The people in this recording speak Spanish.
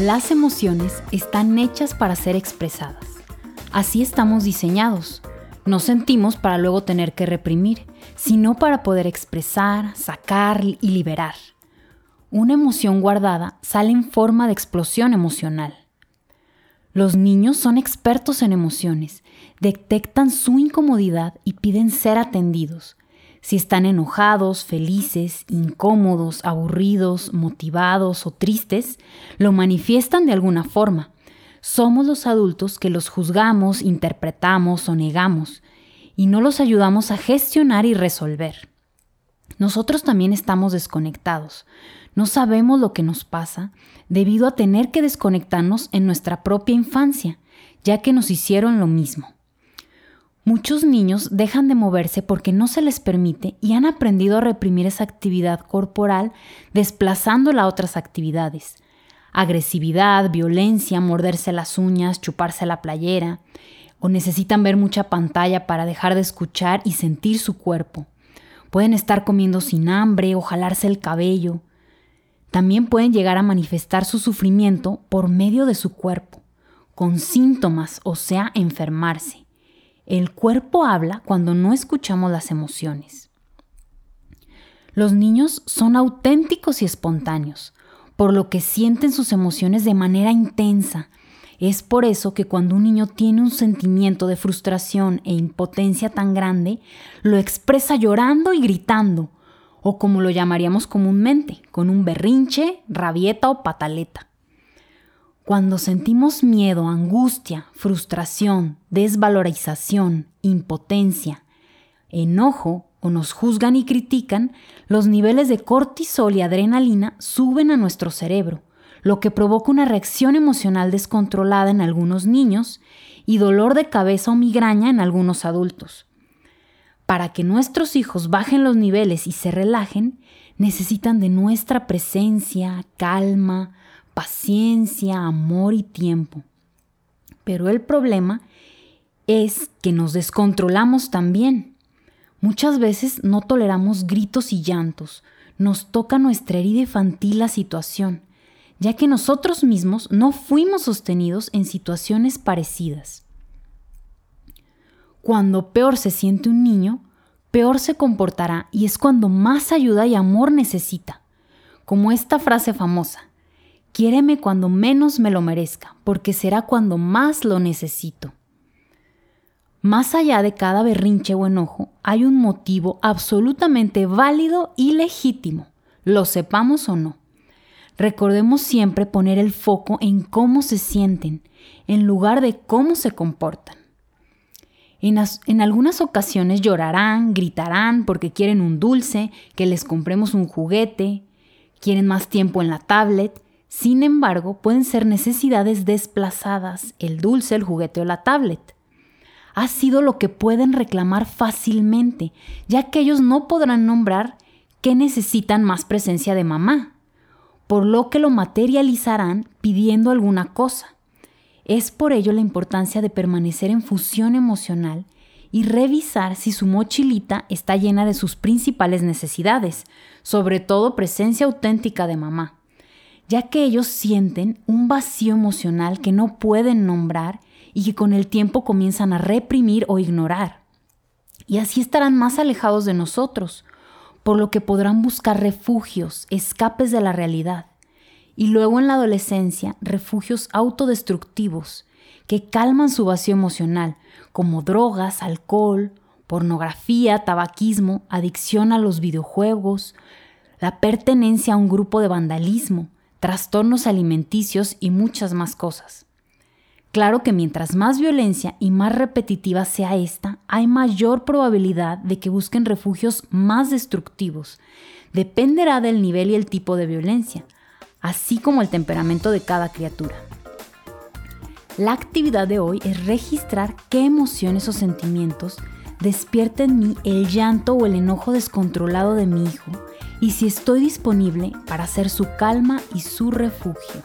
Las emociones están hechas para ser expresadas. Así estamos diseñados. No sentimos para luego tener que reprimir, sino para poder expresar, sacar y liberar. Una emoción guardada sale en forma de explosión emocional. Los niños son expertos en emociones, detectan su incomodidad y piden ser atendidos. Si están enojados, felices, incómodos, aburridos, motivados o tristes, lo manifiestan de alguna forma. Somos los adultos que los juzgamos, interpretamos o negamos, y no los ayudamos a gestionar y resolver. Nosotros también estamos desconectados. No sabemos lo que nos pasa debido a tener que desconectarnos en nuestra propia infancia, ya que nos hicieron lo mismo. Muchos niños dejan de moverse porque no se les permite y han aprendido a reprimir esa actividad corporal desplazándola a otras actividades. Agresividad, violencia, morderse las uñas, chuparse la playera, o necesitan ver mucha pantalla para dejar de escuchar y sentir su cuerpo. Pueden estar comiendo sin hambre o jalarse el cabello. También pueden llegar a manifestar su sufrimiento por medio de su cuerpo, con síntomas, o sea, enfermarse. El cuerpo habla cuando no escuchamos las emociones. Los niños son auténticos y espontáneos, por lo que sienten sus emociones de manera intensa. Es por eso que cuando un niño tiene un sentimiento de frustración e impotencia tan grande, lo expresa llorando y gritando, o como lo llamaríamos comúnmente, con un berrinche, rabieta o pataleta. Cuando sentimos miedo, angustia, frustración, desvalorización, impotencia, enojo o nos juzgan y critican, los niveles de cortisol y adrenalina suben a nuestro cerebro, lo que provoca una reacción emocional descontrolada en algunos niños y dolor de cabeza o migraña en algunos adultos. Para que nuestros hijos bajen los niveles y se relajen, necesitan de nuestra presencia, calma, paciencia, amor y tiempo. Pero el problema es que nos descontrolamos también. Muchas veces no toleramos gritos y llantos, nos toca nuestra herida infantil la situación, ya que nosotros mismos no fuimos sostenidos en situaciones parecidas. Cuando peor se siente un niño, peor se comportará y es cuando más ayuda y amor necesita, como esta frase famosa, Quiéreme cuando menos me lo merezca, porque será cuando más lo necesito. Más allá de cada berrinche o enojo, hay un motivo absolutamente válido y legítimo, lo sepamos o no. Recordemos siempre poner el foco en cómo se sienten, en lugar de cómo se comportan. En, algunas ocasiones llorarán, gritarán porque quieren un dulce, que les compremos un juguete, quieren más tiempo en la tablet, sin embargo, pueden ser necesidades desplazadas, el dulce, el juguete o la tablet. Ha sido lo que pueden reclamar fácilmente, ya que ellos no podrán nombrar que necesitan más presencia de mamá, por lo que lo materializarán pidiendo alguna cosa. Es por ello la importancia de permanecer en fusión emocional y revisar si su mochilita está llena de sus principales necesidades, sobre todo presencia auténtica de mamá ya que ellos sienten un vacío emocional que no pueden nombrar y que con el tiempo comienzan a reprimir o ignorar. Y así estarán más alejados de nosotros, por lo que podrán buscar refugios, escapes de la realidad. Y luego en la adolescencia, refugios autodestructivos que calman su vacío emocional, como drogas, alcohol, pornografía, tabaquismo, adicción a los videojuegos, la pertenencia a un grupo de vandalismo, trastornos alimenticios y muchas más cosas. Claro que mientras más violencia y más repetitiva sea esta, hay mayor probabilidad de que busquen refugios más destructivos. Dependerá del nivel y el tipo de violencia, así como el temperamento de cada criatura. La actividad de hoy es registrar qué emociones o sentimientos despierta en mí el llanto o el enojo descontrolado de mi hijo y si estoy disponible para ser su calma y su refugio.